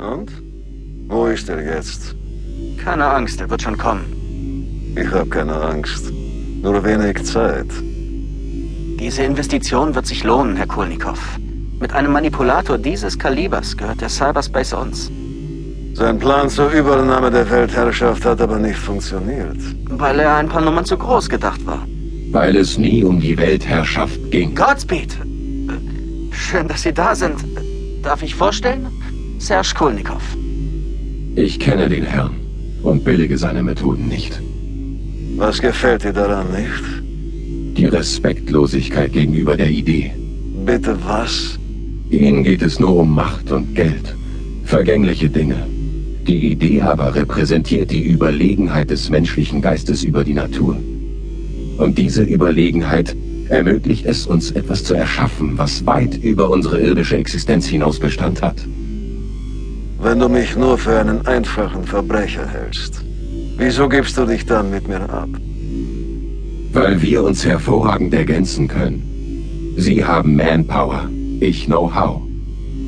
Und? Wo ist er jetzt? Keine Angst, er wird schon kommen. Ich habe keine Angst. Nur wenig Zeit. Diese Investition wird sich lohnen, Herr Kulnikow. Mit einem Manipulator dieses Kalibers gehört der Cyberspace uns. Sein Plan zur Übernahme der Weltherrschaft hat aber nicht funktioniert. Weil er ein paar Nummern zu groß gedacht war. Weil es nie um die Weltherrschaft ging. Godspeed! Schön, dass Sie da sind. Darf ich vorstellen? Serge Kulnikow. Ich kenne den Herrn und billige seine Methoden nicht. Was gefällt dir daran nicht? Die Respektlosigkeit gegenüber der Idee. Bitte was? Ihnen geht es nur um Macht und Geld. Vergängliche Dinge. Die Idee aber repräsentiert die Überlegenheit des menschlichen Geistes über die Natur. Und diese Überlegenheit ermöglicht es uns, etwas zu erschaffen, was weit über unsere irdische Existenz hinaus Bestand hat. Wenn du mich nur für einen einfachen Verbrecher hältst, wieso gibst du dich dann mit mir ab? Weil wir uns hervorragend ergänzen können. Sie haben Manpower, ich Know-how.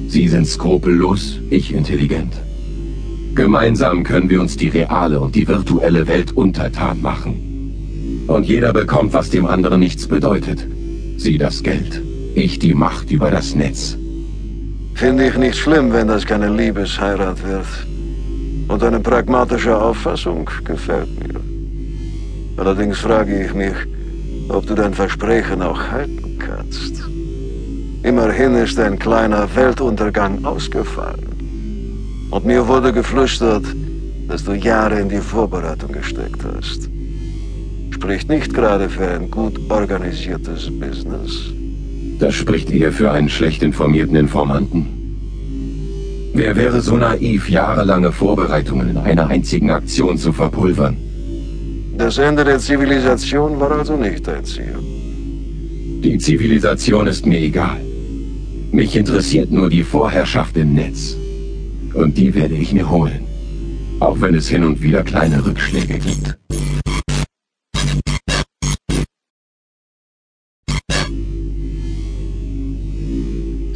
Sie sind skrupellos, ich intelligent. Gemeinsam können wir uns die reale und die virtuelle Welt untertan machen. Und jeder bekommt, was dem anderen nichts bedeutet. Sie das Geld, ich die Macht über das Netz. Finde ich nicht schlimm, wenn das keine Liebesheirat wird. Und eine pragmatische Auffassung gefällt mir. Allerdings frage ich mich, ob du dein Versprechen auch halten kannst. Immerhin ist ein kleiner Weltuntergang ausgefallen. Und mir wurde geflüstert, dass du Jahre in die Vorbereitung gesteckt hast. Spricht nicht gerade für ein gut organisiertes Business. Das spricht eher für einen schlecht informierten Informanten. Wer wäre so naiv, jahrelange Vorbereitungen in einer einzigen Aktion zu verpulvern? Das Ende der Zivilisation war also nicht dein Ziel. Die Zivilisation ist mir egal. Mich interessiert nur die Vorherrschaft im Netz. Und die werde ich mir holen. Auch wenn es hin und wieder kleine Rückschläge gibt.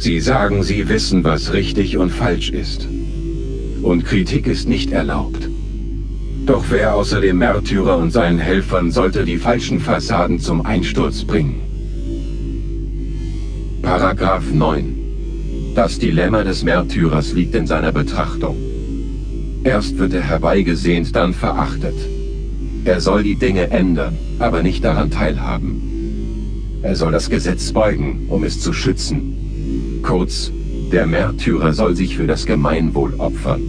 Sie sagen, Sie wissen, was richtig und falsch ist. Und Kritik ist nicht erlaubt. Doch wer außer dem Märtyrer und seinen Helfern sollte die falschen Fassaden zum Einsturz bringen? Paragraph 9 Das Dilemma des Märtyrers liegt in seiner Betrachtung. Erst wird er herbeigesehnt, dann verachtet. Er soll die Dinge ändern, aber nicht daran teilhaben. Er soll das Gesetz beugen, um es zu schützen. Kurz, der Märtyrer soll sich für das Gemeinwohl opfern.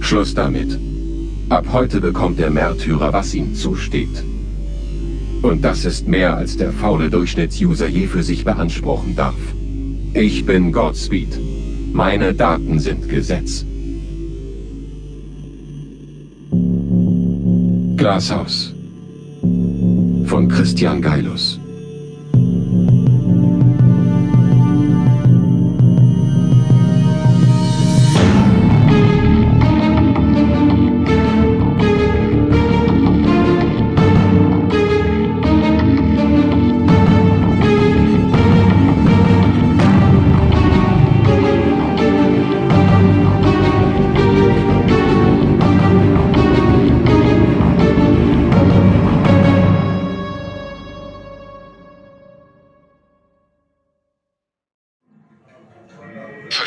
Schluss damit. Ab heute bekommt der Märtyrer, was ihm zusteht. Und das ist mehr, als der faule Durchschnittsuser je für sich beanspruchen darf. Ich bin Godspeed. Meine Daten sind Gesetz. Glashaus von Christian Geilus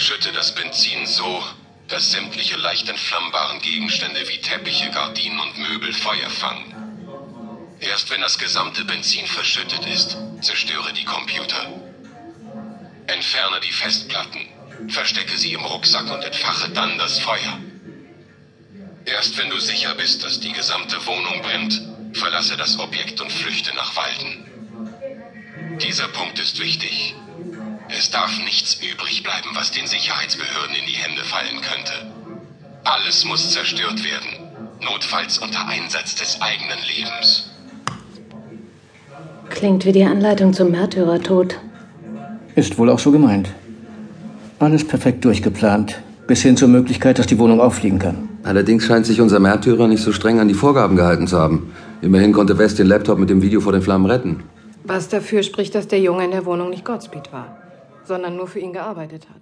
Verschütte das Benzin so, dass sämtliche leicht entflammbaren Gegenstände wie Teppiche, Gardinen und Möbel Feuer fangen. Erst wenn das gesamte Benzin verschüttet ist, zerstöre die Computer. Entferne die Festplatten, verstecke sie im Rucksack und entfache dann das Feuer. Erst wenn du sicher bist, dass die gesamte Wohnung brennt, verlasse das Objekt und flüchte nach Walden. Dieser Punkt ist wichtig. Es darf nichts übrig bleiben, was den Sicherheitsbehörden in die Hände fallen könnte. Alles muss zerstört werden, notfalls unter Einsatz des eigenen Lebens. Klingt wie die Anleitung zum Märtyrertod. Ist wohl auch so gemeint. Alles perfekt durchgeplant, bis hin zur Möglichkeit, dass die Wohnung auffliegen kann. Allerdings scheint sich unser Märtyrer nicht so streng an die Vorgaben gehalten zu haben. Immerhin konnte West den Laptop mit dem Video vor den Flammen retten. Was dafür spricht, dass der Junge in der Wohnung nicht Godspeed war, sondern nur für ihn gearbeitet hat.